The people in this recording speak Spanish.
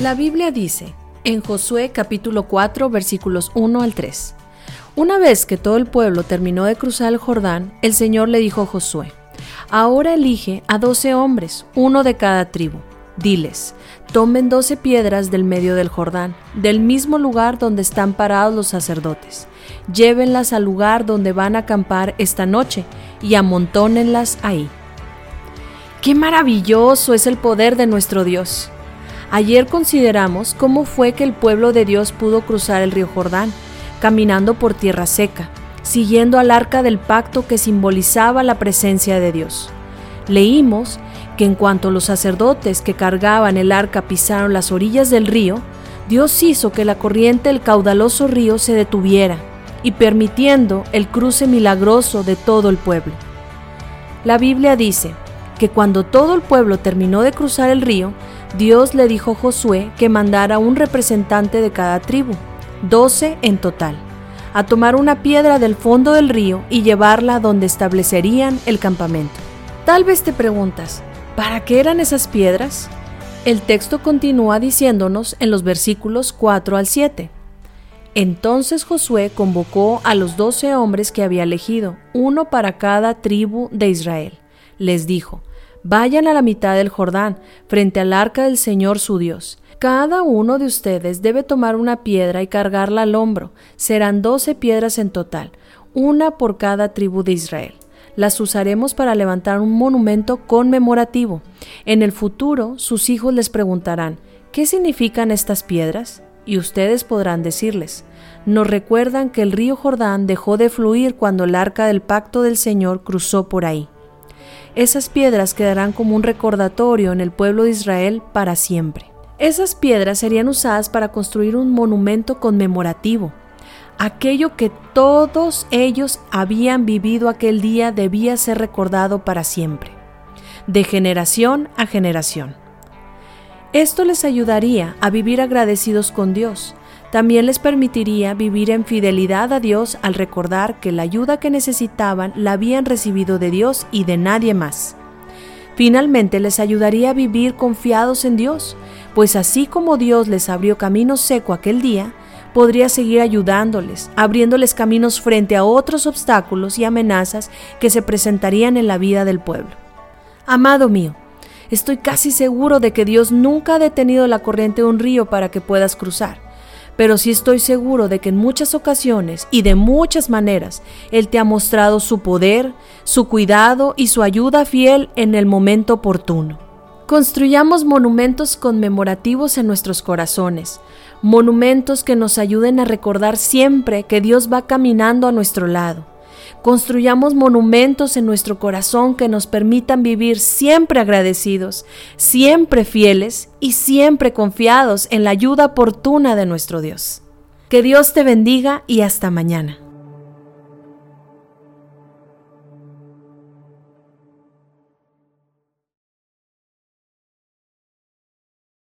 La Biblia dice, en Josué capítulo 4 versículos 1 al 3, Una vez que todo el pueblo terminó de cruzar el Jordán, el Señor le dijo a Josué, Ahora elige a doce hombres, uno de cada tribu. Diles, tomen doce piedras del medio del Jordán, del mismo lugar donde están parados los sacerdotes. Llévenlas al lugar donde van a acampar esta noche y amontónenlas ahí. ¡Qué maravilloso es el poder de nuestro Dios! Ayer consideramos cómo fue que el pueblo de Dios pudo cruzar el río Jordán, caminando por tierra seca, siguiendo al arca del pacto que simbolizaba la presencia de Dios. Leímos que en cuanto los sacerdotes que cargaban el arca pisaron las orillas del río, Dios hizo que la corriente del caudaloso río se detuviera y permitiendo el cruce milagroso de todo el pueblo. La Biblia dice que cuando todo el pueblo terminó de cruzar el río, Dios le dijo a Josué que mandara un representante de cada tribu, doce en total, a tomar una piedra del fondo del río y llevarla donde establecerían el campamento. Tal vez te preguntas, ¿para qué eran esas piedras? El texto continúa diciéndonos en los versículos 4 al 7. Entonces Josué convocó a los doce hombres que había elegido, uno para cada tribu de Israel. Les dijo, Vayan a la mitad del Jordán, frente al arca del Señor su Dios. Cada uno de ustedes debe tomar una piedra y cargarla al hombro. Serán doce piedras en total, una por cada tribu de Israel. Las usaremos para levantar un monumento conmemorativo. En el futuro, sus hijos les preguntarán, ¿qué significan estas piedras? Y ustedes podrán decirles, nos recuerdan que el río Jordán dejó de fluir cuando el arca del pacto del Señor cruzó por ahí. Esas piedras quedarán como un recordatorio en el pueblo de Israel para siempre. Esas piedras serían usadas para construir un monumento conmemorativo. Aquello que todos ellos habían vivido aquel día debía ser recordado para siempre, de generación a generación. Esto les ayudaría a vivir agradecidos con Dios, también les permitiría vivir en fidelidad a Dios al recordar que la ayuda que necesitaban la habían recibido de Dios y de nadie más. Finalmente les ayudaría a vivir confiados en Dios, pues así como Dios les abrió camino seco aquel día, podría seguir ayudándoles, abriéndoles caminos frente a otros obstáculos y amenazas que se presentarían en la vida del pueblo. Amado mío, estoy casi seguro de que Dios nunca ha detenido la corriente de un río para que puedas cruzar pero sí estoy seguro de que en muchas ocasiones y de muchas maneras Él te ha mostrado su poder, su cuidado y su ayuda fiel en el momento oportuno. Construyamos monumentos conmemorativos en nuestros corazones, monumentos que nos ayuden a recordar siempre que Dios va caminando a nuestro lado Construyamos monumentos en nuestro corazón que nos permitan vivir siempre agradecidos, siempre fieles y siempre confiados en la ayuda oportuna de nuestro Dios. Que Dios te bendiga y hasta mañana.